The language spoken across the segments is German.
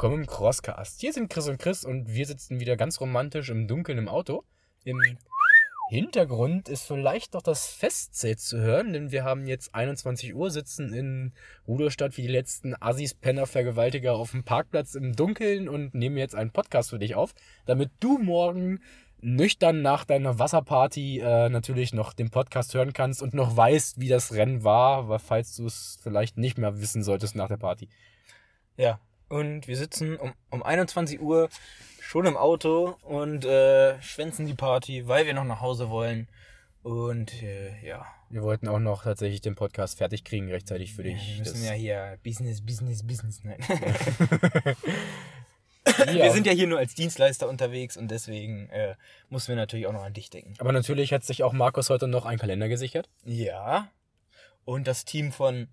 willkommen im Crosscast. Hier sind Chris und Chris und wir sitzen wieder ganz romantisch im Dunkeln im Auto. Im Hintergrund ist vielleicht noch das Festzelt zu hören, denn wir haben jetzt 21 Uhr, sitzen in Rudolstadt wie die letzten Assis, Penner, Vergewaltiger auf dem Parkplatz im Dunkeln und nehmen jetzt einen Podcast für dich auf, damit du morgen nüchtern nach deiner Wasserparty äh, natürlich noch den Podcast hören kannst und noch weißt, wie das Rennen war, falls du es vielleicht nicht mehr wissen solltest nach der Party. Ja, und wir sitzen um, um 21 Uhr schon im Auto und äh, schwänzen die Party, weil wir noch nach Hause wollen. Und äh, ja. Wir wollten auch noch tatsächlich den Podcast fertig kriegen, rechtzeitig für dich. Wir müssen ja hier Business, Business, Business. Nein. Ja. Wir sind ja hier nur als Dienstleister unterwegs und deswegen äh, müssen wir natürlich auch noch an dich denken. Aber natürlich hat sich auch Markus heute noch einen Kalender gesichert. Ja. Und das Team von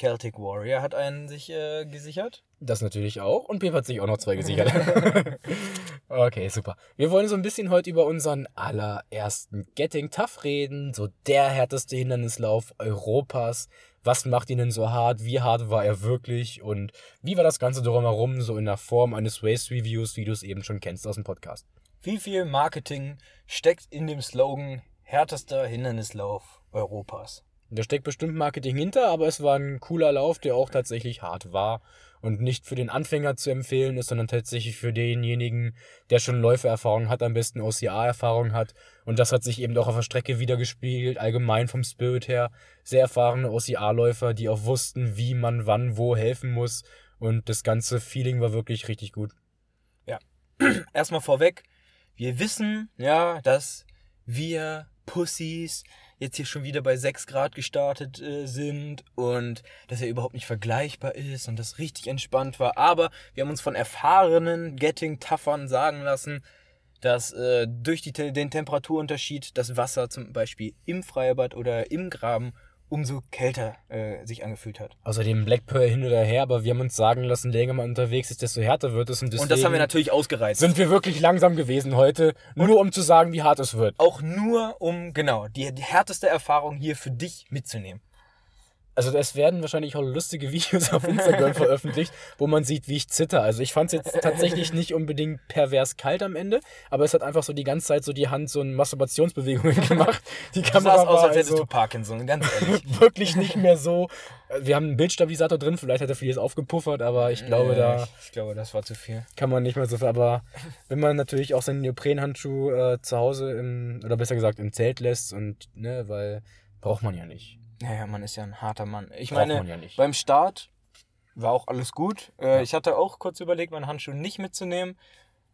Celtic Warrior hat einen sich äh, gesichert. Das natürlich auch. Und Pep hat sich auch noch zwei gesichert. okay, super. Wir wollen so ein bisschen heute über unseren allerersten Getting Tough reden. So der härteste Hindernislauf Europas. Was macht ihn denn so hart? Wie hart war er wirklich? Und wie war das Ganze drumherum so in der Form eines Race Reviews, wie du es eben schon kennst aus dem Podcast? Wie viel Marketing steckt in dem Slogan härtester Hindernislauf Europas? Da steckt bestimmt Marketing hinter, aber es war ein cooler Lauf, der auch tatsächlich hart war und nicht für den Anfänger zu empfehlen ist, sondern tatsächlich für denjenigen, der schon Läufererfahrung hat, am besten OCA-Erfahrung hat. Und das hat sich eben auch auf der Strecke wiedergespiegelt, allgemein vom Spirit her. Sehr erfahrene OCA-Läufer, die auch wussten, wie man wann wo helfen muss. Und das ganze Feeling war wirklich richtig gut. Erstmal vorweg, wir wissen, ja, dass wir Pussys jetzt hier schon wieder bei 6 Grad gestartet äh, sind und dass er überhaupt nicht vergleichbar ist und das richtig entspannt war. Aber wir haben uns von erfahrenen Getting-Toughern sagen lassen, dass äh, durch die, den Temperaturunterschied das Wasser zum Beispiel im Freibad oder im Graben umso kälter äh, sich angefühlt hat. Außerdem Black Pearl hin oder her, aber wir haben uns sagen lassen, je länger man unterwegs ist, desto härter wird es. Und, und das haben wir natürlich ausgereizt. sind wir wirklich langsam gewesen heute, nur um zu sagen, wie hart es wird. auch nur um, genau, die, die härteste Erfahrung hier für dich mitzunehmen. Also es werden wahrscheinlich auch lustige Videos auf Instagram veröffentlicht, wo man sieht, wie ich zitter. Also ich fand es jetzt tatsächlich nicht unbedingt pervers kalt am Ende, aber es hat einfach so die ganze Zeit so die Hand so in Masturbationsbewegungen gemacht. Die Kamera sahst aus, als hättest also du Parkinson, ganz ehrlich. wirklich nicht mehr so. Wir haben einen Bildstabilisator drin, vielleicht hat er vieles aufgepuffert, aber ich glaube, da ich, ich glaube, das war zu viel. kann man nicht mehr so viel. Aber wenn man natürlich auch seinen Neoprenhandschuh äh, zu Hause im, oder besser gesagt im Zelt lässt und, ne, weil braucht man ja nicht. Naja, man ist ja ein harter Mann. Ich Braucht meine, ja nicht. beim Start war auch alles gut. Äh, Ich hatte auch kurz überlegt, meinen Handschuh nicht mitzunehmen.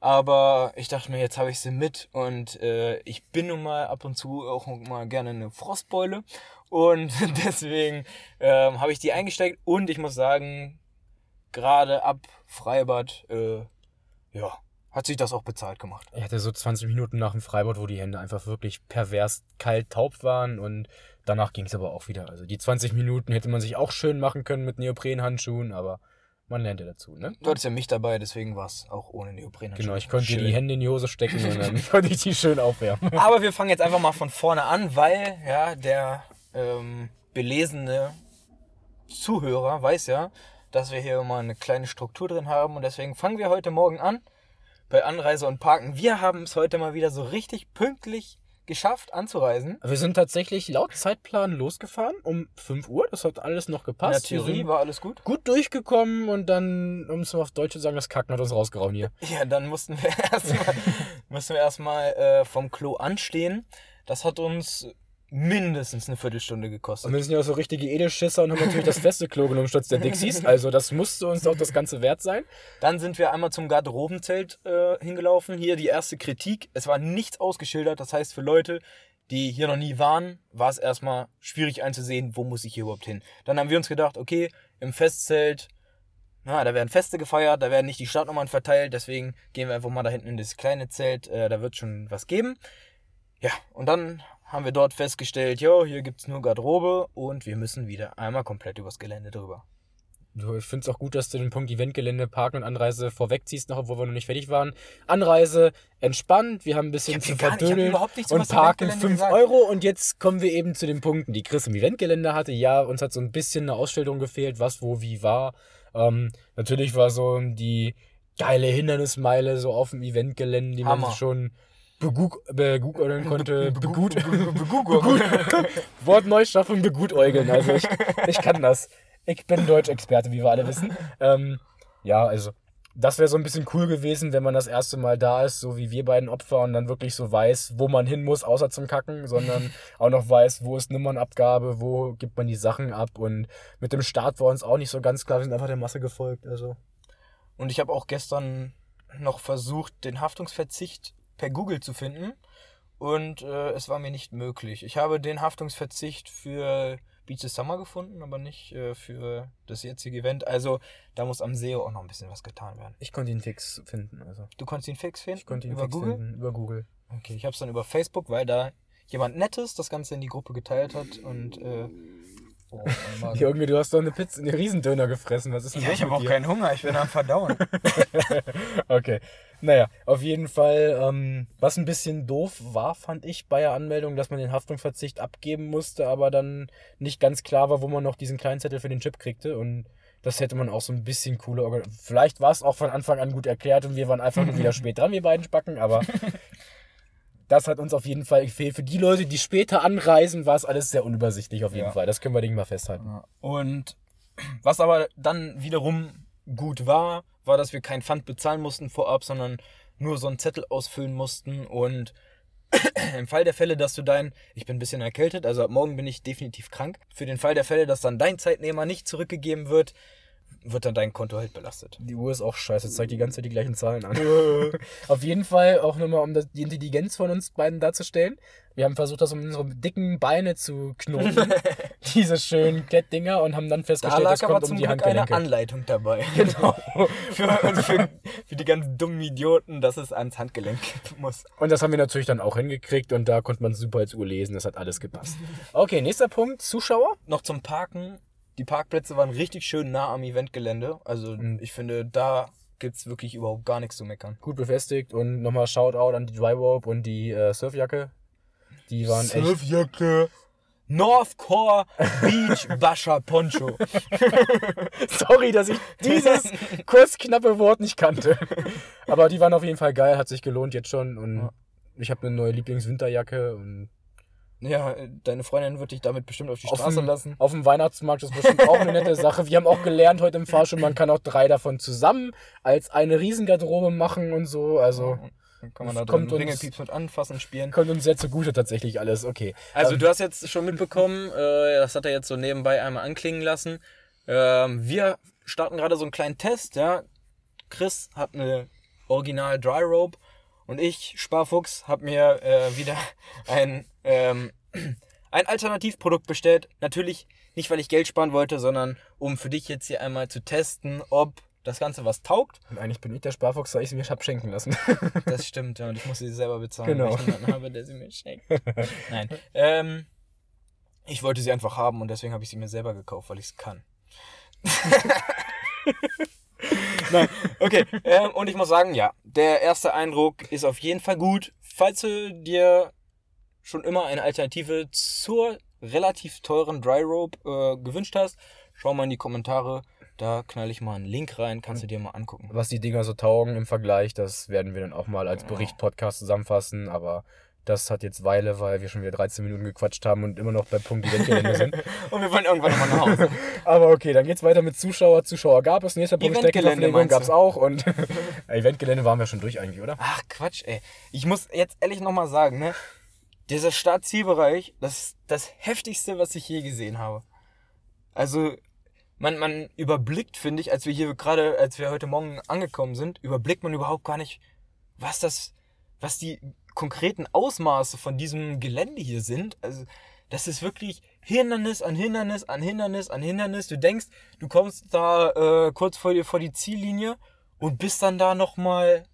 Aber ich dachte mir, jetzt habe ich sie mit und äh, ich bin nun mal ab und zu auch mal gerne eine Frostbeule. Und deswegen ähm, habe ich die eingesteckt und ich muss sagen, gerade ab Freibad, äh, ja, hat sich das auch bezahlt gemacht. Ich hatte so 20 Minuten nach dem Freibad, wo die Hände einfach wirklich pervers kalt taub waren und danach ging es aber auch wieder. Also die 20 Minuten hätte man sich auch schön machen können mit Neoprenhandschuhen, aber man lernt ja dazu, ne? Du hattest ja mich dabei, deswegen war es auch ohne Neoprenhandschuhe. Genau, ich konnte dir Schön. die Hände in die Hose stecken und dann konnte ich die schön aufwärmen. Aber wir fangen jetzt einfach mal von vorne an, weil ja der ähm, belesene Zuhörer weiß ja, dass wir hier mal eine kleine Struktur drin haben und deswegen fangen wir heute Morgen an bei Anreise und Parken. Wir haben es heute mal wieder so richtig pünktlich geschafft anzureisen. Wir sind tatsächlich laut Zeitplan losgefahren um 5 Uhr, das hat alles noch In der gepasst. Theorie war alles gut. gut durchgekommen und dann, um es mal auf Deutsch zu sagen, das Kacken hat uns rausgehauen hier. Ja, dann mussten wir erstmal mussten wir erstmal äh, vom Klo anstehen. Das hat uns mindestens eine Viertelstunde gekostet. Und wir sind ja auch so richtige Edelschisser und haben natürlich das feste Klo genommen statt der Dixies. Also das musste uns auch das Ganze wert sein. Dann sind wir einmal zum Garderobenzelt äh, hingelaufen. Hier die erste Kritik. Es war nichts ausgeschildert. Das heißt, für Leute, die hier noch nie waren, war es erstmal schwierig einzusehen, wo muss ich hier überhaupt hin. Dann haben wir uns gedacht, okay, im Festzelt, na, da werden Feste gefeiert, da werden nicht die Startnummern verteilt. Deswegen gehen wir einfach mal da hinten in das kleine Zelt. Äh, da wird schon was geben. Ja, und dann haben wir dort festgestellt, jo, hier gibt's nur Garderobe und wir müssen wieder einmal komplett übers Gelände drüber. Du, Ich finde es auch gut, dass du den Punkt Eventgelände, Parken und Anreise vorwegziehst, noch obwohl wir noch nicht fertig waren. Anreise entspannt, wir haben ein bisschen zu nicht- verdödeln überhaupt nichts und Parken Eventgelände 5 gesagt. Euro und jetzt kommen wir eben zu den Punkten, die Chris im Eventgelände hatte. Ja, uns hat so ein bisschen eine Ausstellung gefehlt, was wo wie war. Ähm, natürlich war so die geile Hindernismeile so auf dem Eventgelände, die man Hammer. sich schon begug begugoln konnte. Begut Begut. Wort Neuschaffung begutäugeln. Also ich, ich kann das. Ich bin Deutschexperte, wie wir alle wissen. Ähm, ja, also das wäre so ein bisschen cool gewesen, wenn man das erste Mal da ist, so wie wir beiden Opfer und dann wirklich so weiß, wo man hin muss, außer zum Kacken, sondern auch noch weiß, wo ist Nummernabgabe, wo gibt man die Sachen ab und mit dem Start war uns auch nicht so ganz klar, wir sind einfach der Masse gefolgt. Also Und ich habe auch gestern noch versucht, den Haftungsverzicht per Google zu finden. Und äh, es war mir nicht möglich. Ich habe den Haftungsverzicht für Beach the Summer gefunden, aber nicht äh, für das jetzige Event. Also da muss am SEO auch noch ein bisschen was getan werden. ich konnte ihn fix finden. Also Du konntest ihn fix finden? ich konnte ihn über fix Google? finden über Google. Okay, ich habe es dann über Facebook, weil da jemand Nettes das Ganze in die Gruppe geteilt hat und äh, oh. Irgendwie, du hast doch eine Pizza, einen Riesendöner gefressen. Was ist denn Ja, ich habe auch dir? keinen Hunger, ich bin am Verdauen. Okay. Naja, auf jeden Fall, ähm, was ein bisschen doof war, fand ich bei der Anmeldung, dass man den Haftungsverzicht abgeben musste, aber dann nicht ganz klar war, wo man noch diesen kleinen Zettel für den Chip kriegte. Und das hätte man auch so ein bisschen cooler organisiert. Vielleicht war es auch von Anfang an gut erklärt und wir waren einfach nur wieder spät dran, wir beiden Spacken, aber das hat uns auf jeden Fall gefehlt. Für die Leute, die später anreisen, war es alles sehr unübersichtlich auf jeden Ja. Fall. Das können wir Ding mal festhalten. Und was aber dann wiederum gut war, war, dass wir kein Pfand bezahlen mussten vorab, sondern nur so einen Zettel ausfüllen mussten. Und im Fall der Fälle, dass du dein, ich bin ein bisschen erkältet, also ab morgen bin ich definitiv krank. Für den Fall der Fälle, dass dann dein Zeitnehmer nicht zurückgegeben wird, wird dann dein Konto halt belastet. Die Uhr ist auch scheiße, zeigt die ganze Zeit die gleichen Zahlen an. Auf jeden Fall auch nochmal, um das, die Intelligenz von uns beiden darzustellen. Wir haben versucht, das um unsere dicken Beine zu knoten. diese schönen Klettdinger und haben dann Da festgestellt, lag das kommt um zum die Glück eine Handgelenke. Anleitung dabei. Genau. für, und für, für die ganz dummen Idioten, dass es ans Handgelenk muss. Und das haben wir natürlich dann auch hingekriegt und da konnte man super als Uhr lesen. Das hat alles gepasst. Okay, nächster Punkt. Zuschauer. noch zum Parken. Die Parkplätze waren richtig schön nah am Eventgelände. Also Mhm. ich finde, da gibt's wirklich überhaupt gar nichts zu meckern. Gut befestigt und nochmal Shoutout an die Dry Rope und die äh, Surfjacke. Die waren echt. Surfjacke. Northcore Beach Basher Poncho. Sorry, dass ich dieses kurz knappe Wort nicht kannte. Aber die waren auf jeden Fall geil, hat sich gelohnt jetzt schon. Und Ja. ich habe eine neue Lieblingswinterjacke und Ja, deine Freundin wird dich damit bestimmt auf die auf Straße dem, lassen. auf dem Weihnachtsmarkt ist bestimmt auch eine nette Sache. Wir haben auch gelernt heute im Fahrstuhl, man kann auch drei davon zusammen als eine Riesengarderobe machen und so. Also Dann kann man da kommt drin uns- Ringelpieps mit anfassen und spielen. kommt uns sehr zugute tatsächlich alles. Okay. Also Ähm, du hast jetzt schon mitbekommen, äh, das hat er jetzt so nebenbei einmal anklingen lassen. Ähm, wir starten gerade so einen kleinen Test, ja. Chris hat eine Original Dry Rope und ich, Sparfuchs, habe mir äh, wieder ein, ähm, ein Alternativprodukt bestellt. Natürlich nicht, weil ich Geld sparen wollte, sondern um für dich jetzt hier einmal zu testen, ob das Ganze was taugt. Und eigentlich bin ich der Sparfuchs, da ich sie mir hab schenken lassen. Das stimmt, ja, und ich muss sie selber bezahlen, Genau. weil ich niemanden habe, der sie mir schenkt. Nein. Ähm, ich wollte sie einfach haben und deswegen habe ich sie mir selber gekauft, weil ich es kann. Nein, okay. Ähm, und ich muss sagen, ja, der erste Eindruck ist auf jeden Fall gut. Falls du dir schon immer eine Alternative zur relativ teuren Dry Rope äh, gewünscht hast, schau mal in die Kommentare. Da knall ich mal einen Link rein, kannst du dir mal angucken. Was die Dinger so taugen im Vergleich, das werden wir dann auch mal als Bericht-Podcast zusammenfassen, aber das hat jetzt Weile, weil wir schon wieder 13 Minuten gequatscht haben und immer noch bei Punkt Eventgelände sind. Und wir wollen irgendwann nochmal nach Hause. Aber okay, dann geht's weiter mit Zuschauer. Zuschauer gab es. Nächster Punkt Eventgelände Streckenverpflegung gab's auch. Und Eventgelände waren wir schon durch eigentlich, oder? Ach Quatsch, ey. Ich muss jetzt ehrlich nochmal sagen, ne? Dieser Start-Zielbereich, das ist das heftigste, was ich je gesehen habe. Also, man, man überblickt, finde ich, als wir hier gerade, als wir heute Morgen angekommen sind, überblickt man überhaupt gar nicht, was das, was die konkreten Ausmaße von diesem Gelände hier sind. Also, das ist wirklich Hindernis an Hindernis an Hindernis an Hindernis. Du denkst, du kommst da äh, kurz vor, dir vor die Ziellinie und bist dann da nochmal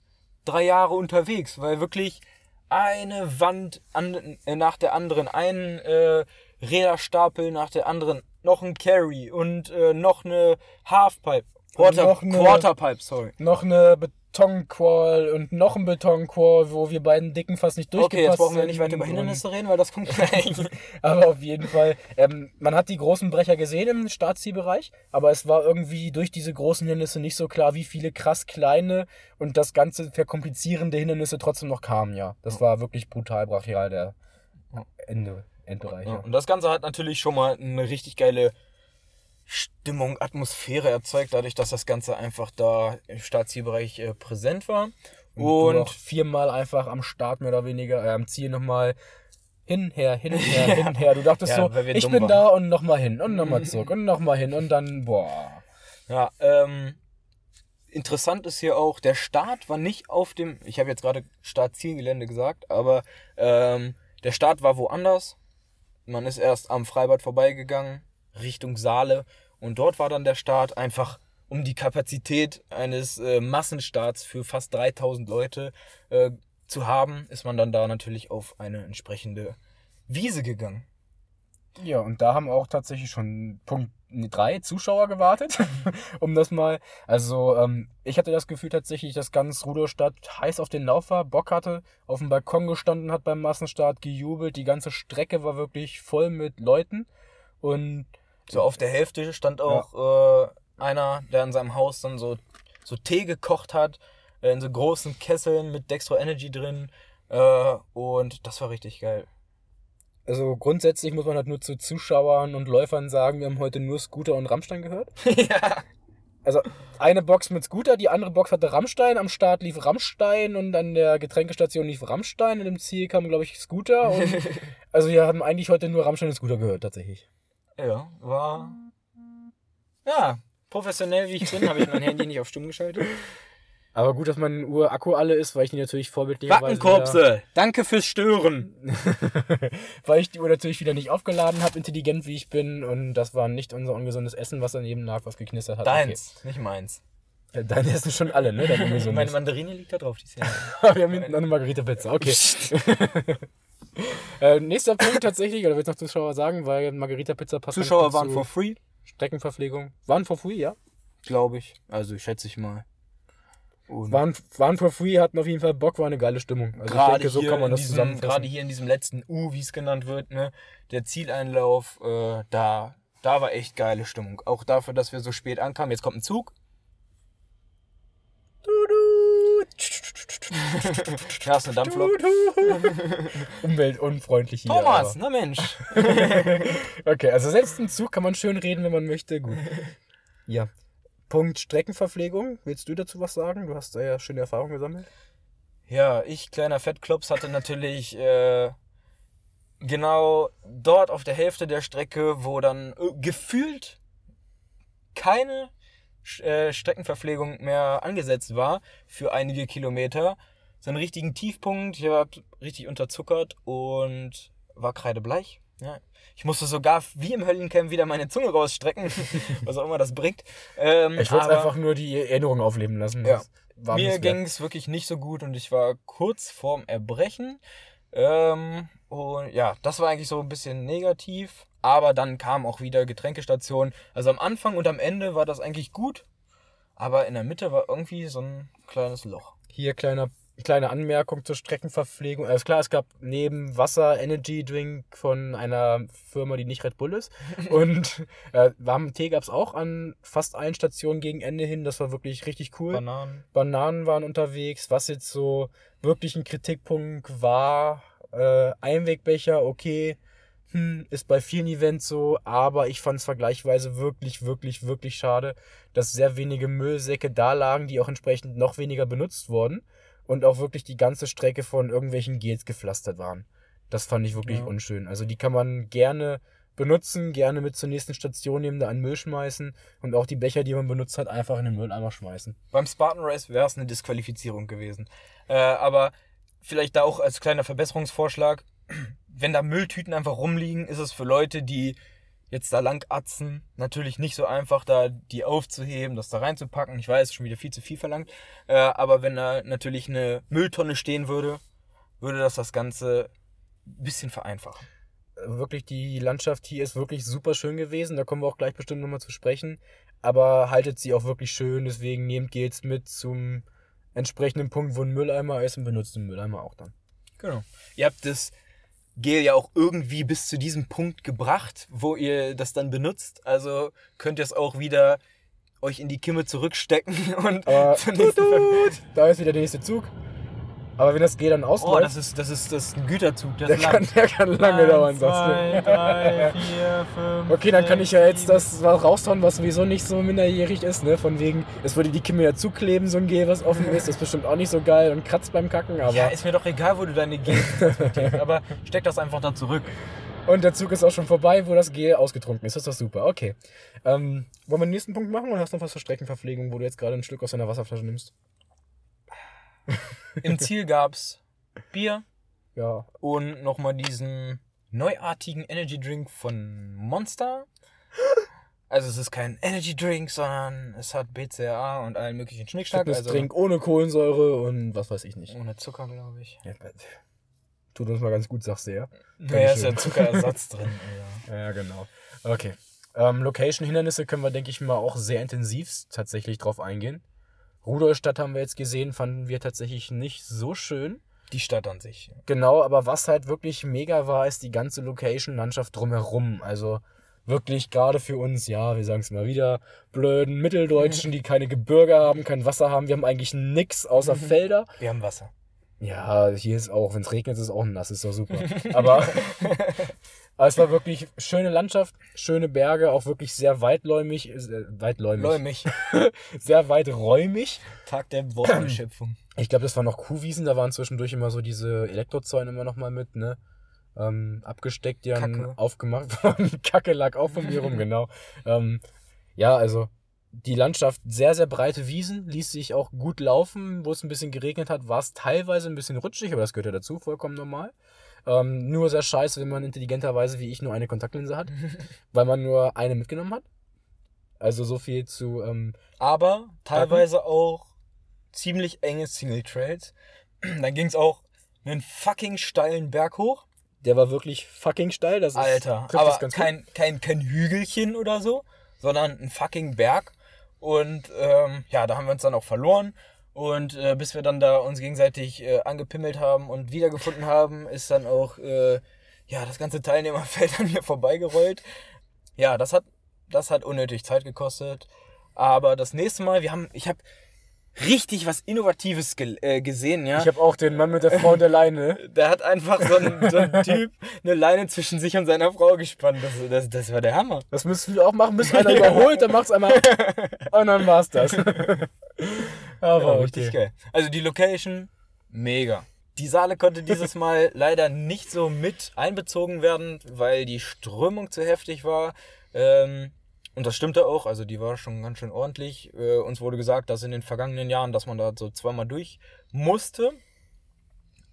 drei Jahre unterwegs, weil wirklich eine Wand an, äh, nach der anderen, ein äh, Räderstapel nach der anderen, noch ein Carry und äh, noch eine Halfpipe. Quarter, noch eine- Quarterpipe, sorry. noch eine Betonqual und noch ein Betonqual, wo wir beiden Dicken fast nicht durchgepasst Okay, jetzt brauchen wir nicht weiter über Hindernisse reden, weil das kommt gleich. Aber auf jeden Fall, ähm, man hat die großen Brecher gesehen im Startzielbereich, aber es war irgendwie durch diese großen Hindernisse nicht so klar, wie viele krass kleine und das ganze verkomplizierende Hindernisse trotzdem noch kamen, ja. Das war wirklich brutal brachial, der Ende, Endbereich. Ja. und das Ganze hat natürlich schon mal eine richtig geile Stimmung, Atmosphäre erzeugt, dadurch, dass das Ganze einfach da im Startzielbereich äh, präsent war. Und, Und viermal einfach am Start mehr oder weniger, äh, am Ziel nochmal hin, her, hin, her, hin, her. Du dachtest Ja, so, ich bin waren. da und nochmal hin und nochmal zurück und nochmal hin und dann, boah. ja, ähm, interessant ist hier auch, der Start war nicht auf dem, ich habe jetzt gerade Startzielgelände gesagt, aber ähm, der Start war woanders. Man ist erst am Freibad vorbeigegangen, Richtung Saale. Und dort war dann der Start einfach um die Kapazität eines äh, Massenstarts für fast 3000 Leute äh, zu haben, ist man dann da natürlich auf eine entsprechende Wiese gegangen. Ja, und da haben auch tatsächlich schon Punkt drei Zuschauer gewartet, um das mal. Also, ähm, ich hatte das Gefühl tatsächlich, dass ganz Rudolstadt heiß auf den Lauf war, Bock hatte, auf dem Balkon gestanden hat beim Massenstart, gejubelt. Die ganze Strecke war wirklich voll mit Leuten. Und So auf der Hälfte stand auch äh, einer, der in seinem Haus dann so, so Tee gekocht hat, äh, in so großen Kesseln mit Dextro Energy drin. Äh, und das war richtig geil. also grundsätzlich muss man halt nur zu Zuschauern und Läufern sagen, wir haben heute nur Scooter und Rammstein gehört. ja. Also eine Box mit Scooter, die andere Box hatte Rammstein, am Start lief Rammstein und an der Getränkestation lief Rammstein und im Ziel kam, glaube ich, Scooter. Und also wir haben eigentlich heute nur Rammstein und Scooter gehört, tatsächlich. Ja, war. Ja, professionell wie ich bin, habe ich mein Handy nicht auf stumm geschaltet. Aber gut, dass mein Uhr-Akku alle ist, weil ich die natürlich vorbildlicherweise Wackenkorpse, danke fürs Stören. weil ich die Uhr natürlich wieder nicht aufgeladen habe, intelligent wie ich bin und das war nicht unser ungesundes Essen, was daneben lag, was geknistert hat. Deins, nicht meins. Okay. Deine essen schon alle, ne? Dein Meine. Mandarine liegt da drauf, die ist ja. Wir haben hinten noch eine Margarita-Pizza, okay. Äh, nächster Punkt tatsächlich, oder willst du noch Zuschauer sagen, weil Margarita-Pizza passt ganz Zuschauer waren zu for free, Streckenverpflegung. Waren for free, ja. glaube ich. Also schätze ich mal. Und Waren, waren for free, hatten auf jeden Fall Bock, war eine geile Stimmung. Also gerade ich denke, so hier kann man in das diesem, zusammenfassen. gerade hier in diesem letzten U, wie es genannt wird, ne, der Zieleinlauf, äh, da, da war echt geile Stimmung. Auch dafür, dass wir so spät ankamen. Jetzt kommt ein Zug. Ja, ist eine Dampflok. Umweltunfreundlich hier. Thomas, na Mensch. Aber. Okay, also selbst im Zug kann man schön reden, wenn man möchte. Gut. Ja. Punkt Streckenverpflegung. Willst du dazu was sagen? Du hast da ja schöne Erfahrungen gesammelt. Ja, ich, kleiner Fettklops, hatte natürlich äh, genau dort auf der Hälfte der Strecke, wo dann äh, gefühlt keine Streckenverpflegung mehr angesetzt war für einige Kilometer, so einen richtigen Tiefpunkt. Ich war richtig unterzuckert und war kreidebleich. Ja. Ich musste sogar wie im Höllencamp wieder meine Zunge rausstrecken, was auch immer das bringt. Ähm, Ich wollte einfach nur die Erinnerung aufleben lassen. Ja. Mir ging es wirklich nicht so gut und ich war kurz vorm Erbrechen. Ähm, und ja, das war eigentlich so ein bisschen negativ. Aber dann kam auch wieder Getränkestation. Also am Anfang und am Ende war das eigentlich gut. Aber in der Mitte war irgendwie so ein kleines Loch. Hier kleiner, kleine Anmerkung zur Streckenverpflegung. Also klar, es gab neben Wasser Energy Drink von einer Firma, die nicht Red Bull ist. Und äh, warmen Tee gab es auch an fast allen Stationen gegen Ende hin. Das war wirklich richtig cool. Bananen. Bananen waren unterwegs. Was jetzt so wirklich ein Kritikpunkt war, äh, Einwegbecher, okay, hm, ist bei vielen Events so, aber ich fand es vergleichsweise wirklich, wirklich, wirklich schade, dass sehr wenige Müllsäcke da lagen, die auch entsprechend noch weniger benutzt wurden und auch wirklich die ganze Strecke von irgendwelchen Gels gepflastert waren. Das fand ich wirklich Ja. unschön. Also die kann man gerne benutzen, gerne mit zur nächsten Station nehmen, da an Müll schmeißen und auch die Becher, die man benutzt hat, einfach in den Mülleimer schmeißen. Beim Spartan Race wäre es eine Disqualifizierung gewesen. Äh, aber vielleicht da auch als kleiner Verbesserungsvorschlag, wenn da Mülltüten einfach rumliegen, ist es für Leute, die jetzt da lang atzen, natürlich nicht so einfach, da die aufzuheben, das da reinzupacken. Ich weiß, schon wieder viel zu viel verlangt. Äh, aber wenn da natürlich eine Mülltonne stehen würde, würde das das Ganze ein bisschen vereinfachen. wirklich die Landschaft hier ist wirklich super schön gewesen. Da kommen wir auch gleich bestimmt nochmal zu sprechen. Aber haltet sie auch wirklich schön. Deswegen nehmt Gels mit zum entsprechenden Punkt, wo ein Mülleimer ist und benutzt den Mülleimer auch dann. Genau. Ihr habt das Gel ja auch irgendwie bis zu diesem Punkt gebracht, wo ihr das dann benutzt. Also könnt ihr es auch wieder euch in die Kimme zurückstecken und zur tut, tut, da ist wieder der nächste Zug. Aber wenn das G dann Oh, ausläuft, das ist, das ist, das ist ein Güterzug. Das der, ist kann, der kann lange dauern. Sonst. Zwei, drei, vier, fünf, Okay, dann kann ich ja jetzt das raushauen, was sowieso nicht so minderjährig ist, ne? Von wegen, es würde die Kimme ja zukleben, so ein G, was offen ist. Das ist bestimmt auch nicht so geil und kratzt beim Kacken, aber. Ja, ist mir doch egal, wo du deine Gel transportierst, aber steck das einfach da zurück. und der Zug ist auch schon vorbei, wo das G ausgetrunken ist. Das ist doch super. Okay. Ähm, wollen wir den nächsten Punkt machen oder hast du noch was für Streckenverpflegung, wo du jetzt gerade ein Stück aus deiner Wasserflasche nimmst? Im Ziel gab's Bier Ja. und nochmal diesen neuartigen Energy Drink von Monster. Also es ist kein Energy Drink, sondern es hat BCAA und allen möglichen Schnickschnack. Also Fitnesstrink ohne Kohlensäure und was weiß ich nicht. ohne Zucker, glaube ich. Ja, tut uns mal ganz gut, sagst du ja. Naja, ist ja Zuckerersatz drin. Ja. Ja, genau. Okay. Ähm, Location-Hindernisse können wir, denke ich mal, auch sehr intensiv tatsächlich drauf eingehen. Rudolstadt haben wir jetzt gesehen, fanden wir tatsächlich nicht so schön. Die Stadt an sich. Genau, aber was halt wirklich mega war, ist die ganze Location-Landschaft drumherum. Also wirklich gerade für uns, ja, wir sagen es mal wieder, blöden Mitteldeutschen, die keine Gebirge haben, kein Wasser haben. Wir haben eigentlich nix außer Felder. Wir haben Wasser. Ja, hier ist auch, wenn es regnet, ist es auch nass, ist doch super. Aber, aber es war wirklich schöne Landschaft, schöne Berge, auch wirklich sehr weitläumig, äh, weitläumig, Läumig. sehr weiträumig. Tag der Wortbeschöpfung. Ich glaube, das waren noch Kuhwiesen, da waren zwischendurch immer so diese Elektrozäune immer noch mal mit, ne? Ähm, abgesteckt, die dann Kacke. aufgemacht worden. Kacke lag auch von mir rum, genau. Ähm, ja, also die Landschaft, sehr, sehr breite Wiesen, ließ sich auch gut laufen. Wo es ein bisschen geregnet hat, war es teilweise ein bisschen rutschig, aber das gehört ja dazu, vollkommen normal. Ähm, nur sehr scheiße, wenn man intelligenterweise wie ich nur eine Kontaktlinse hat, weil man nur eine mitgenommen hat. Also so viel zu ähm, Aber teilweise auch ziemlich enge Single Trails. Dann ging's auch einen fucking steilen Berg hoch. Der war wirklich fucking steil. Das ist, Alter, trifft aber kein, kein, kein Hügelchen oder so, sondern ein fucking Berg. Und ähm, ja, da haben wir uns dann auch verloren. Und äh, bis wir dann da uns gegenseitig äh, angepimmelt haben und wiedergefunden haben, ist dann auch äh, ja, das ganze Teilnehmerfeld an mir vorbeigerollt. Ja, das hat, das hat unnötig Zeit gekostet. Aber das nächste Mal, wir haben, ich habe richtig was Innovatives ge äh, gesehen, ja. Ich habe auch den Mann mit der Frau und der Leine. Der hat einfach so ein, so ein Typ eine Leine zwischen sich und seiner Frau gespannt. Das, das, das war der Hammer. Das müssen wir auch machen, bis einer überholt, dann macht's einmal und dann war's das. Aber Ja, richtig geil. Also die Location, mega. Die Saale konnte dieses Mal leider nicht so mit einbezogen werden, weil die Strömung zu heftig war. Ähm, und das stimmte auch, also die war schon ganz schön ordentlich. Äh, uns wurde gesagt, dass in den vergangenen Jahren, dass man da so zweimal durch musste.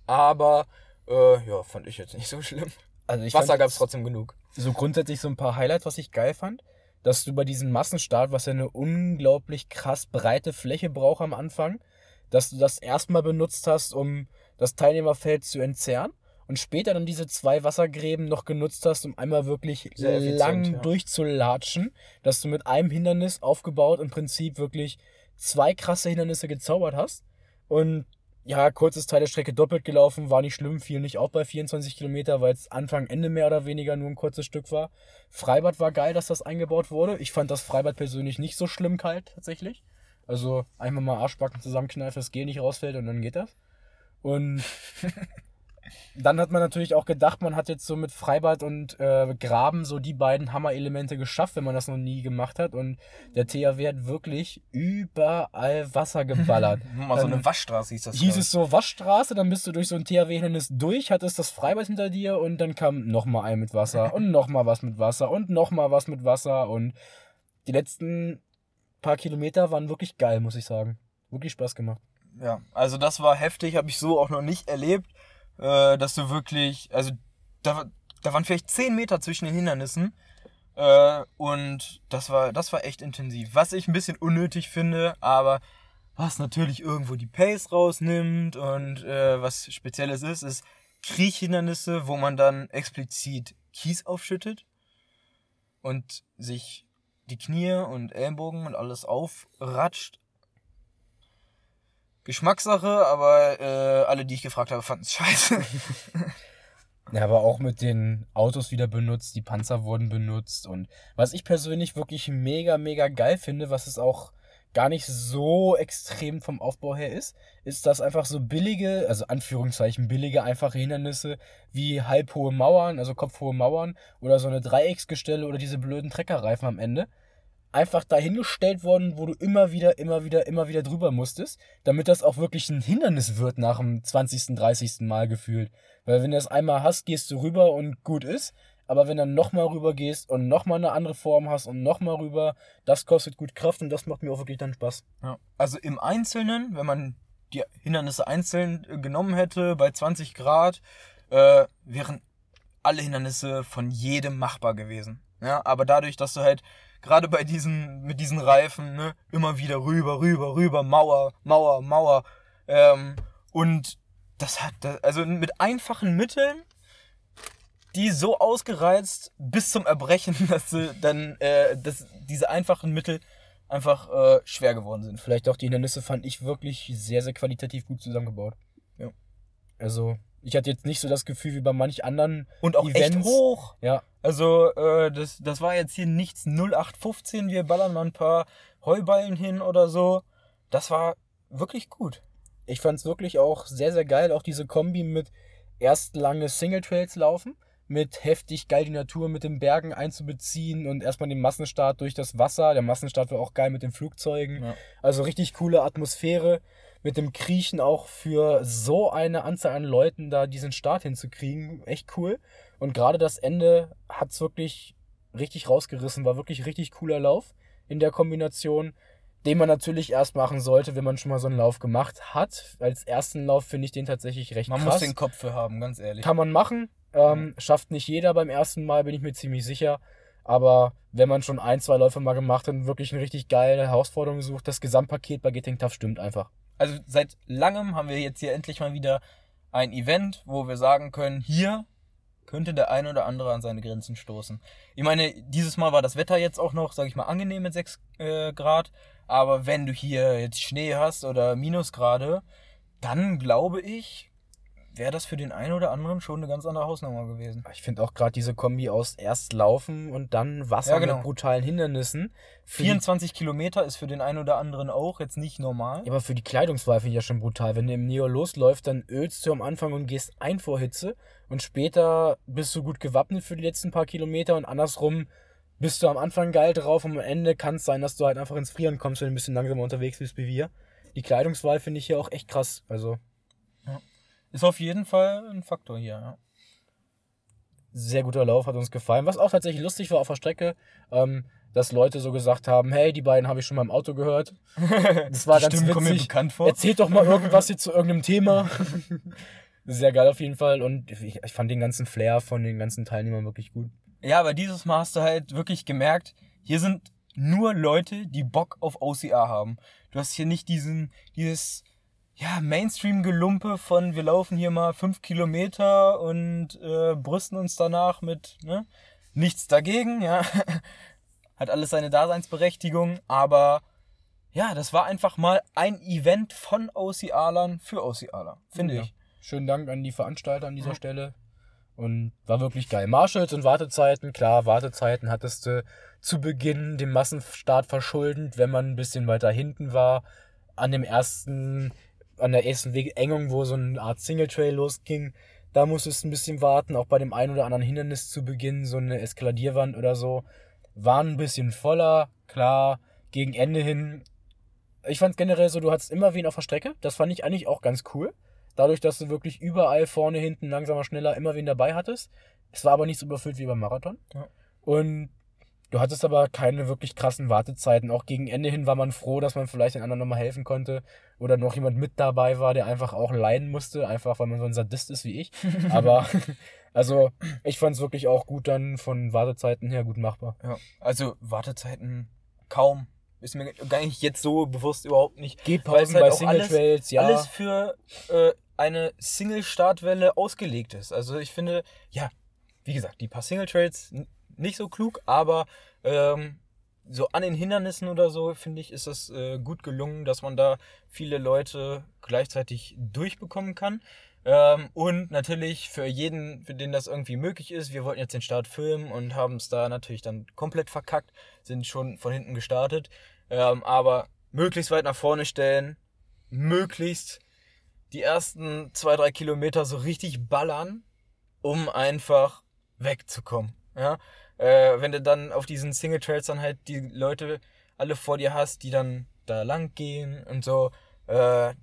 Aber äh, ja, fand ich jetzt nicht so schlimm. Also ich Wasser gab es trotzdem genug. so grundsätzlich so ein paar Highlights, was ich geil fand. Dass du bei diesem Massenstart, was ja eine unglaublich krass breite Fläche braucht am Anfang, dass du das erstmal benutzt hast, um das Teilnehmerfeld zu entzerren und später dann diese zwei Wassergräben noch genutzt hast, um einmal wirklich lang ja. durchzulatschen, dass du mit einem Hindernis aufgebaut im Prinzip wirklich zwei krasse Hindernisse gezaubert hast und ja, kurzes Teil der Strecke doppelt gelaufen, war nicht schlimm, fiel nicht auch bei 24 Kilometer, weil es Anfang, Ende mehr oder weniger nur ein kurzes Stück war. Freibad war geil, dass das eingebaut wurde. Ich fand das Freibad persönlich nicht so schlimm kalt, tatsächlich. Also einfach mal Arschbacken zusammenkneifen, das Gel nicht rausfällt und dann geht das. Und dann hat man natürlich auch gedacht, man hat jetzt so mit Freibad und äh, Graben so die beiden Hammerelemente geschafft, wenn man das noch nie gemacht hat. Und der THW hat wirklich überall Wasser geballert. Mal so Dann eine Waschstraße hieß das. hieß es so Waschstraße, dann bist du durch so ein THW-Hindernis durch, hattest das Freibad hinter dir und dann kam nochmal ein mit Wasser und nochmal was mit Wasser und nochmal was mit Wasser und die letzten paar Kilometer waren wirklich geil, muss ich sagen. Wirklich Spaß gemacht. Ja, also das war heftig, habe ich so auch noch nicht erlebt, äh, dass du wirklich, also da, da waren vielleicht 10 Meter zwischen den Hindernissen äh, und das war, das war echt intensiv. Was ich ein bisschen unnötig finde, aber was natürlich irgendwo die Pace rausnimmt und äh, was Spezielles ist, ist Kriechhindernisse, wo man dann explizit Kies aufschüttet und sich die Knie und Ellenbogen und alles aufratscht. Geschmackssache, aber äh, alle, die ich gefragt habe, fanden es scheiße. Ja, aber auch mit den Autos wieder benutzt, die Panzer wurden benutzt und was ich persönlich wirklich mega, mega geil finde, was es auch gar nicht so extrem vom Aufbau her ist, ist, dass einfach so billige, also Anführungszeichen billige, einfache Hindernisse wie halbhohe Mauern, also kopfhohe Mauern oder so eine Dreiecksgestelle oder diese blöden Treckerreifen am Ende, einfach dahingestellt worden, wo du immer wieder, immer wieder, immer wieder drüber musstest, damit das auch wirklich ein Hindernis wird nach dem 20., 30. Mal gefühlt. Weil wenn du das einmal hast, gehst du rüber und gut ist. Aber wenn du dann nochmal rüber gehst und nochmal eine andere Form hast und nochmal rüber, das kostet gut Kraft und das macht mir auch wirklich dann Spaß. Ja. Also im Einzelnen, wenn man die Hindernisse einzeln äh, genommen hätte bei 20 Grad, äh, wären alle Hindernisse von jedem machbar gewesen. Ja, aber dadurch, dass du halt gerade bei diesen, mit diesen Reifen, ne, immer wieder rüber, rüber, rüber, Mauer, Mauer, Mauer. Ähm, und das hat, also mit einfachen Mitteln, die so ausgereizt bis zum Erbrechen, dass sie dann, äh, dass diese einfachen Mittel einfach äh, schwer geworden sind. Vielleicht auch die Hindernisse fand ich wirklich sehr, sehr qualitativ gut zusammengebaut. Ja. Also, ich hatte jetzt nicht so das Gefühl wie bei manch anderen Und auch echt hoch. Ja, Also, äh, das, das war jetzt hier nichts 0815, wir ballern mal ein paar Heuballen hin oder so. Das war wirklich gut. ich fand es wirklich auch sehr, sehr geil, auch diese Kombi mit erst lange Single-Trails laufen, mit heftig geil die Natur mit den Bergen einzubeziehen und erstmal den Massenstart durch das Wasser. Der Massenstart war auch geil mit den Flugzeugen. Ja. Also richtig coole Atmosphäre. Mit dem Kriechen auch für so eine Anzahl an Leuten da diesen Start hinzukriegen. Echt cool. Und gerade das Ende hat's wirklich richtig rausgerissen. War wirklich richtig cooler Lauf in der Kombination, den man natürlich erst machen sollte, wenn man schon mal so einen Lauf gemacht hat. Als ersten Lauf finde ich den tatsächlich recht Man krass. muss den Kopf für haben, ganz ehrlich. Kann man machen. Ähm, Schafft nicht jeder beim ersten Mal, bin ich mir ziemlich sicher. Aber wenn man schon ein, zwei Läufe mal gemacht hat und wirklich eine richtig geile Herausforderung sucht, das Gesamtpaket bei Getting Tough stimmt einfach. Also seit langem haben wir jetzt hier endlich mal wieder ein Event, wo wir sagen können, hier könnte der ein oder andere an seine Grenzen stoßen. Ich meine, dieses Mal war das Wetter jetzt auch noch, sag ich mal, angenehm mit 6 äh, Grad. Aber wenn du hier jetzt Schnee hast oder Minusgrade, dann glaube ich, wäre das für den einen oder anderen schon eine ganz andere Hausnummer gewesen. Ich finde auch gerade diese Kombi aus erst Laufen und dann Wasser Ja, genau. mit brutalen Hindernissen. Für die 24 Kilometer ist für den einen oder anderen auch jetzt nicht normal. Ja, aber für die Kleidungswahl finde ich ja schon brutal. Wenn du im Neo losläufst, dann ölst du am Anfang und gehst ein vor Hitze und später bist du gut gewappnet für die letzten paar Kilometer und andersrum bist du am Anfang geil drauf und am Ende kann es sein, dass du halt einfach ins Frieren kommst, wenn du ein bisschen langsamer unterwegs bist wie wir. Die Kleidungswahl finde ich hier auch echt krass. Also Ist auf jeden Fall ein Faktor hier. Ja. sehr guter Lauf, hat uns gefallen. Was auch tatsächlich lustig war auf der Strecke, ähm, dass Leute so gesagt haben, hey, die beiden habe ich schon mal im Auto gehört. Das war Die ganz Stimmen kommen mir witzig. bekannt vor. Erzählt doch mal irgendwas hier zu irgendeinem Thema. Sehr geil auf jeden Fall. Und ich, ich fand den ganzen Flair von den ganzen Teilnehmern wirklich gut. Ja, aber dieses Mal hast du halt wirklich gemerkt, hier sind nur Leute, die Bock auf OCR haben. Du hast hier nicht diesen, dieses, ja, Mainstream-Gelumpe von wir laufen hier mal fünf Kilometer und äh, brüsten uns danach mit, ne? Nichts dagegen, ja. Hat alles seine Daseinsberechtigung, aber ja, das war einfach mal ein Event von OCR-Lern für OCR-Ler, finde Ja. ich. Schönen Dank an die Veranstalter an dieser Stelle. Und war wirklich geil. Marshalls und Wartezeiten, klar, Wartezeiten hattest du zu Beginn dem Massenstart verschuldend, wenn man ein bisschen weiter hinten war. An dem ersten, an der ersten Wegengung, wo so eine Art Single Trail losging, da musstest du ein bisschen warten. Auch bei dem einen oder anderen Hindernis zu Beginn, so eine Eskaladierwand oder so, war ein bisschen voller, klar, gegen Ende hin. Ich fand generell so, du hattest immer wen auf der Strecke. Das fand ich eigentlich auch ganz cool. Dadurch, dass du wirklich überall vorne, hinten, langsamer, schneller immer wen dabei hattest. Es war aber nicht so überfüllt wie beim Marathon. Ja. Und du hattest aber keine wirklich krassen Wartezeiten. Auch gegen Ende hin war man froh, dass man vielleicht den anderen nochmal helfen konnte. Oder noch jemand mit dabei war, der einfach auch leiden musste. Einfach, weil man so ein Sadist ist wie ich. Aber, also, ich fand es wirklich auch gut dann von Wartezeiten her gut machbar. Ja, also Wartezeiten kaum. Ist mir gar nicht jetzt so bewusst überhaupt nicht. Gehpausen halt bei Single alles- Trails, ja. Alles für äh, eine Single-Startwelle ausgelegt ist. Also ich finde, ja, wie gesagt, die paar Single Trails nicht so klug, aber ähm, so an den Hindernissen oder so, finde ich, ist es äh, gut gelungen, dass man da viele Leute gleichzeitig durchbekommen kann. Ähm, und natürlich für jeden, für den das irgendwie möglich ist, wir wollten jetzt den Start filmen und haben es da natürlich dann komplett verkackt, sind schon von hinten gestartet. Ähm, aber möglichst weit nach vorne stellen, möglichst die ersten zwei, drei Kilometer so richtig ballern, um einfach wegzukommen. Ja? Äh, wenn du dann auf diesen Single Trails dann halt die Leute alle vor dir hast, die dann da lang gehen und so, äh,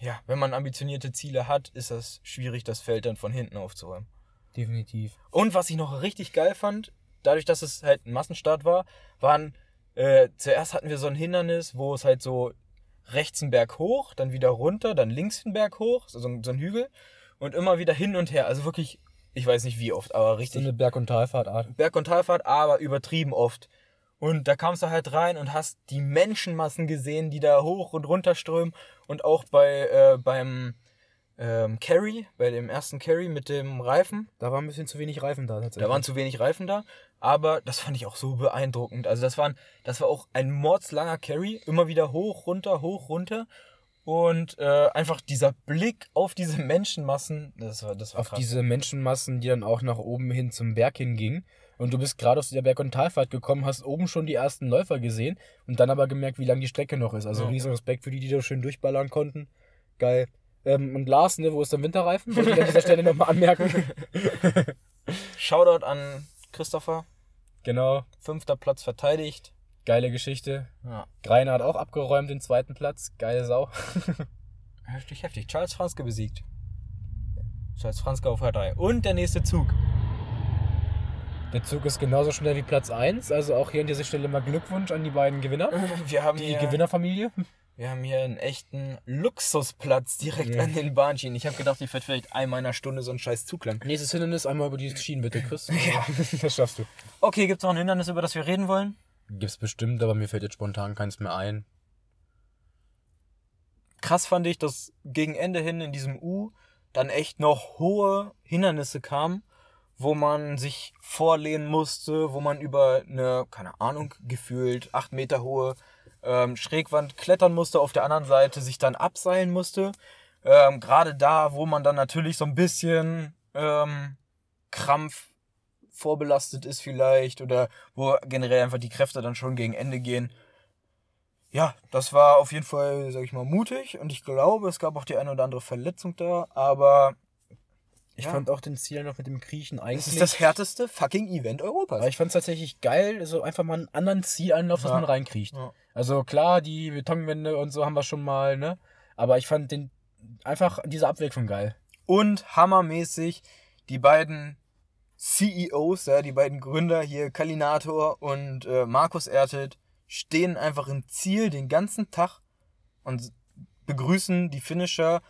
ja, wenn man ambitionierte Ziele hat, ist das schwierig, das Feld dann von hinten aufzuräumen. Definitiv. Und was ich noch richtig geil fand, dadurch, dass es halt ein Massenstart war, waren, äh, zuerst hatten wir so ein Hindernis, wo es halt so rechts einen Berg hoch, dann wieder runter, dann links einen Berg hoch, so, so ein so ein Hügel und immer wieder hin und her. Also wirklich, ich weiß nicht wie oft, aber So richtig. eine Berg- und Talfahrtart. Berg- und Talfahrt, aber übertrieben oft. Und da kamst du halt rein und hast die Menschenmassen gesehen, die da hoch und runter strömen. Und auch bei äh, beim ähm, Carry, bei dem ersten Carry mit dem Reifen, Da war ein bisschen zu wenig Reifen da tatsächlich. da waren zu wenig Reifen da, aber das fand ich auch so beeindruckend. Also das waren, das war auch ein mordslanger Carry, immer wieder hoch, runter, hoch, runter. Und äh, einfach dieser Blick auf diese Menschenmassen, das war, das war auf krass. diese Menschenmassen, die dann auch nach oben hin zum Berg hingingen. Und du bist gerade aus der Berg- und Talfahrt gekommen, hast oben schon die ersten Läufer gesehen und dann aber gemerkt, wie lang die Strecke noch ist. Also Ja. riesen Respekt für die, die da schön durchballern konnten. Geil. Ähm, und Lars, ne, wo ist der Winterreifen? Wollte ich an dieser Stelle nochmal anmerken. Shoutout an Christopher, genau. fünfter Platz verteidigt. Geile Geschichte. Ja. Greiner hat auch abgeräumt den zweiten Platz. Geile Sau. Heftig, heftig. Charles Franzke besiegt. Charles Franzke auf H3. Und der nächste Zug. Der Zug ist genauso schnell wie Platz 1. Also auch hier an dieser Stelle mal Glückwunsch an die beiden Gewinner. Wir haben, Die Gewinnerfamilie. wir haben hier einen echten Luxusplatz direkt Ja. an den Bahnschienen. Ich habe gedacht, ich werde vielleicht einmal in einer Stunde so einen scheiß Zug lang. Nächstes Hindernis einmal über die Schienen bitte, Chris. Ja. Das schaffst du. Okay, gibt es noch ein Hindernis, über das wir reden wollen? Gibt's bestimmt, aber mir fällt jetzt spontan keins mehr ein. Krass fand ich, dass gegen Ende hin in diesem U dann echt noch hohe Hindernisse kamen, wo man sich vorlehnen musste, wo man über eine, keine Ahnung, gefühlt acht Meter hohe ähm, Schrägwand klettern musste, auf der anderen Seite sich dann abseilen musste. Ähm, Gerade da, wo man dann natürlich so ein bisschen ähm, Krampf vorbelastet ist vielleicht oder wo generell einfach die Kräfte dann schon gegen Ende gehen. Ja, das war auf jeden Fall, sag ich mal, mutig und ich glaube, es gab auch die eine oder andere Verletzung da, aber Ich Ja. fand auch den Ziel noch mit dem Kriechen eigentlich. ist das härteste fucking Event Europas. aber ich fand es tatsächlich geil, so einfach mal einen anderen Zieleinlauf, dass Ja. man reinkriecht. Ja. Also klar, die Betonwände und so haben wir schon mal, ne? Aber ich fand den einfach diese Abwechslung geil. Und hammermäßig die beiden CEOs, ja, die beiden Gründer hier, Kalinator und äh, Markus Ertet, stehen einfach im Ziel den ganzen Tag und begrüßen die Finisher,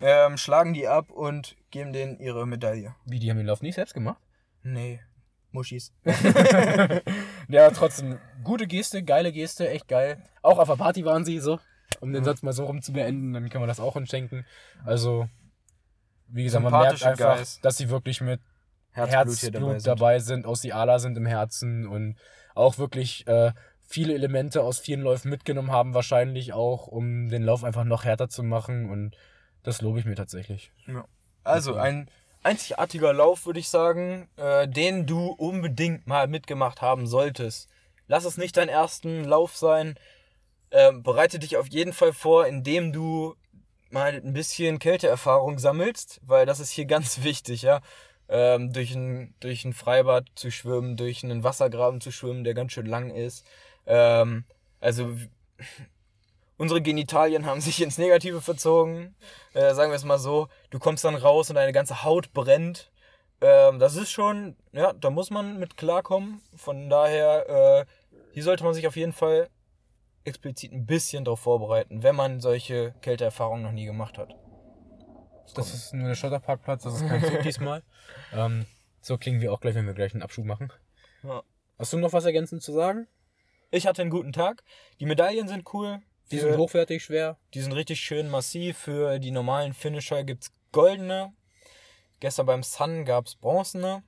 ähm, schlagen die ab und geben denen ihre Medaille. Wie, die haben den Lauf nicht selbst gemacht? Nee, Muschis. Ja, trotzdem, gute Geste, geile Geste, echt geil. Auch auf der Party waren sie so. Um den Satz mal so rum zu beenden, dann können wir das auch entschenken. Also, wie gesagt, man merkt einfach, Guys. dass sie wirklich mit Herzblut Herzblut dabei dabei sind. sind, aus Siala sind im Herzen und auch wirklich äh, viele Elemente aus vielen Läufen mitgenommen haben, wahrscheinlich auch, um den Lauf einfach noch härter zu machen und das lobe ich mir tatsächlich. Also ein einzigartiger Lauf, würde ich sagen, äh, den du unbedingt mal mitgemacht haben solltest. Lass es nicht dein ersten Lauf sein. Ähm, bereite dich auf jeden Fall vor, indem du mal ein bisschen Kälteerfahrung sammelst, weil das ist hier ganz wichtig, ja. Ähm, durch, ein, durch ein Freibad zu schwimmen, durch einen Wassergraben zu schwimmen, der ganz schön lang ist. Ähm, also unsere Genitalien haben sich ins Negative verzogen. Äh, sagen wir es mal so. Du kommst dann raus und deine ganze Haut brennt. Ähm, das ist schon, ja, da muss man mit klarkommen. Von daher, äh, hier sollte man sich auf jeden Fall explizit ein bisschen darauf vorbereiten, wenn man solche Kälteerfahrungen noch nie gemacht hat. Das ist nur der Schotterparkplatz, das ist kein Zug diesmal. Ähm, so klingen wir auch gleich, wenn wir gleich einen Abschub machen. Ja. Hast du noch was ergänzend zu sagen? Ich hatte einen guten Tag. Die Medaillen sind cool. Die sind hochwertig, schwer. Die sind richtig schön massiv. Für die normalen Finisher gibt's goldene. Gestern beim Sun gab's bronzene.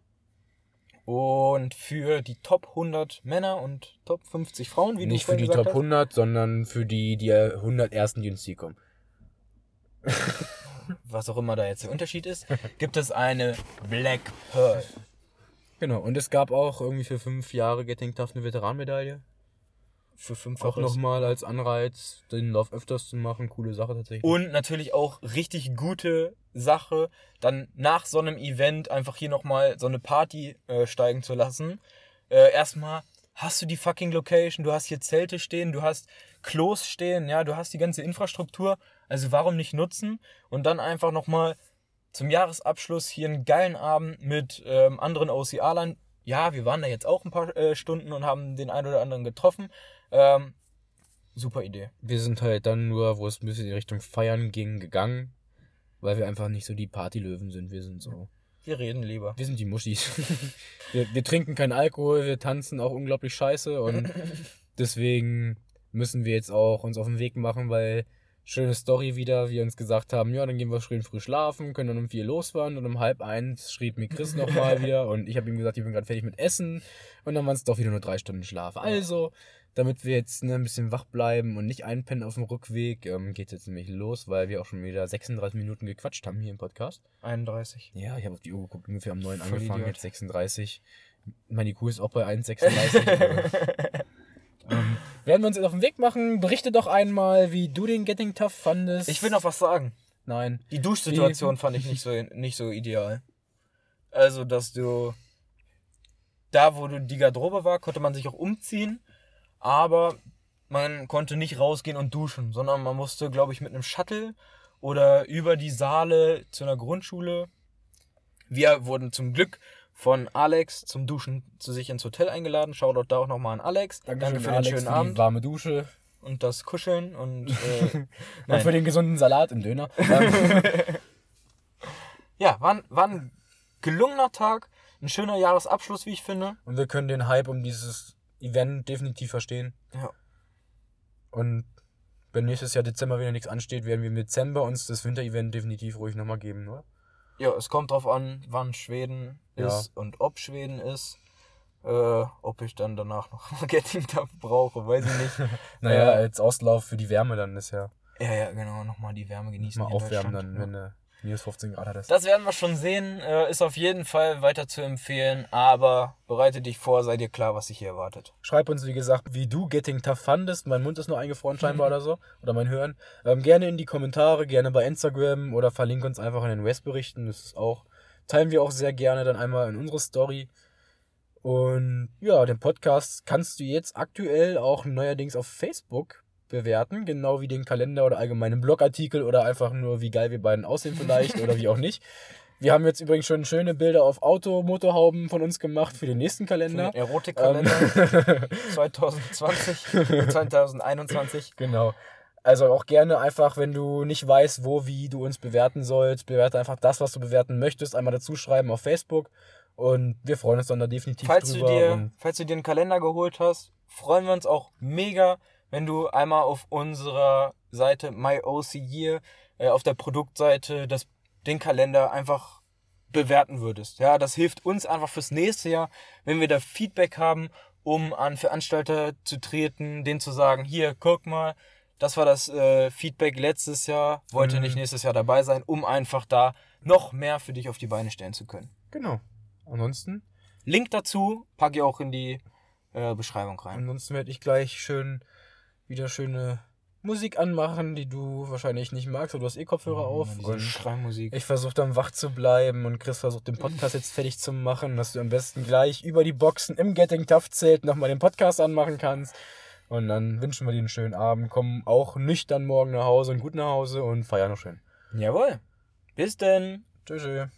Und für die Top 100 Männer und Top 50 Frauen, wie Nicht du für die Top gesagt 100, sondern für die, die 100 ersten, die ins Ziel kommen. Was auch immer da jetzt der Unterschied ist, gibt es eine Black Pearl. Genau, und es gab auch irgendwie für fünf Jahre Getting Tough eine Veteranmedaille. Für Auch fünffaches. nochmal als Anreiz, den Lauf öfters zu machen. Coole Sache tatsächlich. Und natürlich auch richtig gute Sache, dann nach so einem Event einfach hier nochmal so eine Party äh, steigen zu lassen. Äh, erstmal hast du die fucking Location, du hast hier Zelte stehen, du hast Klos stehen, ja, du hast die ganze Infrastruktur. Also warum nicht nutzen und dann einfach nochmal zum Jahresabschluss hier einen geilen Abend mit ähm, anderen OCA-Lern. Ja, wir waren da jetzt auch ein paar äh, Stunden und haben den einen oder anderen getroffen. Ähm, super Idee. Wir sind halt dann nur, wo es ein bisschen in Richtung Feiern ging, gegangen. Weil wir einfach nicht so die Partylöwen sind. Wir sind so. Wir reden lieber. Wir sind die Muschis. wir, wir trinken keinen Alkohol, wir tanzen auch unglaublich scheiße und deswegen müssen wir jetzt auch uns auf den Weg machen, weil schöne Story wieder, wir uns gesagt haben, ja, dann gehen wir schön früh schlafen, können dann um vier losfahren und um halb eins schrieb mir Chris nochmal wieder und ich habe ihm gesagt, ich bin gerade fertig mit Essen und dann waren es doch wieder nur drei Stunden Schlaf. Also, damit wir jetzt ne, ein bisschen wach bleiben und nicht einpennen auf dem Rückweg, ähm, geht jetzt nämlich los, weil wir auch schon wieder 36 Minuten gequatscht haben hier im Podcast. 31. Ja, ich habe auf die Uhr geguckt, ungefähr um 9 Voll angefangen, Idiot. jetzt 36. Meine IQ ist auch bei 1,36. werden wir uns jetzt auf den Weg machen. Berichte doch einmal, wie du den Getting Tough fandest. Ich will noch was sagen. Nein. Die Duschsituation fand ich nicht so, nicht so ideal. Also, dass du. Da, wo du die Garderobe war, konnte man sich auch umziehen, aber man konnte nicht rausgehen und duschen, sondern man musste, glaube ich, mit einem Shuttle oder über die Saale zu einer Grundschule. Wir wurden zum Glück von Alex zum Duschen zu sich ins Hotel eingeladen. Shoutout da auch nochmal an Alex. Danke für Alex, den schönen für Abend warme Dusche und das Kuscheln und äh, und für den gesunden Salat im Döner. Ja, war, ein- war ein gelungener Tag, ein schöner Jahresabschluss, wie ich finde. und wir können den Hype um dieses Event definitiv verstehen. Ja. Und wenn nächstes Jahr Dezember wieder nichts ansteht, werden wir im Dezember uns das Winter-Event definitiv ruhig nochmal geben, oder? Ja, es kommt drauf an, wann Schweden Ja. ist und ob Schweden ist. Äh, ob ich dann danach noch Marketing brauche, weiß ich nicht. Naja, Äh, als Auslauf für die Wärme dann ist ja ja, ja, genau, nochmal die Wärme genießen. mal aufwärmen dann, wenn du minus 15 Grad hattest. Das werden wir schon sehen. Äh, ist auf jeden Fall weiter zu empfehlen, aber bereite dich vor, sei dir klar, was dich hier erwartet. Schreib uns, wie gesagt, wie du Getting Tough fandest. Mein Mund ist noch eingefroren scheinbar oder so. Oder mein Hören. Ähm, gerne in die Kommentare, gerne bei Instagram oder verlink uns einfach in den West-Berichten. Das ist auch, teilen wir auch sehr gerne dann einmal in unsere Story. Und ja, den Podcast kannst du jetzt aktuell auch neuerdings auf Facebook bewerten, genau wie den Kalender oder allgemeinen Blogartikel oder einfach nur, wie geil wir beiden aussehen vielleicht oder wie auch nicht. Wir haben jetzt übrigens schon schöne Bilder auf Auto-Motorhauben von uns gemacht für den nächsten Kalender. den Erotikkalender Ähm, 2020, 2021. Genau. Also auch gerne einfach, wenn du nicht weißt, wo, wie du uns bewerten sollst, bewerte einfach das, was du bewerten möchtest, einmal dazu schreiben auf Facebook. Und wir freuen uns dann da definitiv Falls du, drüber. dir, und falls du dir einen Kalender geholt hast, freuen wir uns auch mega, wenn du einmal auf unserer Seite My OC Year äh, auf der Produktseite das, den Kalender einfach bewerten würdest. Ja, das hilft uns einfach fürs nächste Jahr, wenn wir da Feedback haben, um an Veranstalter zu treten, denen zu sagen, hier, guck mal, das war das äh, Feedback letztes Jahr, wollte Mhm. nicht nächstes Jahr dabei sein, um einfach da noch mehr für dich auf die Beine stellen zu können. genau. Ansonsten, Link dazu packe ich auch in die äh, Beschreibung rein. ansonsten werde ich gleich schön wieder schöne Musik anmachen, die du wahrscheinlich nicht magst, aber du hast eh Kopfhörer auf. Diese Und Schreimusik. ich versuche dann wach zu bleiben und Chris versucht den Podcast jetzt fertig zu machen, dass du am besten gleich über die Boxen im Getting Tough Zelt nochmal den Podcast anmachen kannst. Und dann wünschen wir dir einen schönen Abend, kommen auch nüchtern morgen nach Hause und gut nach Hause und feiern noch schön. Jawohl. Bis denn. Tschüss.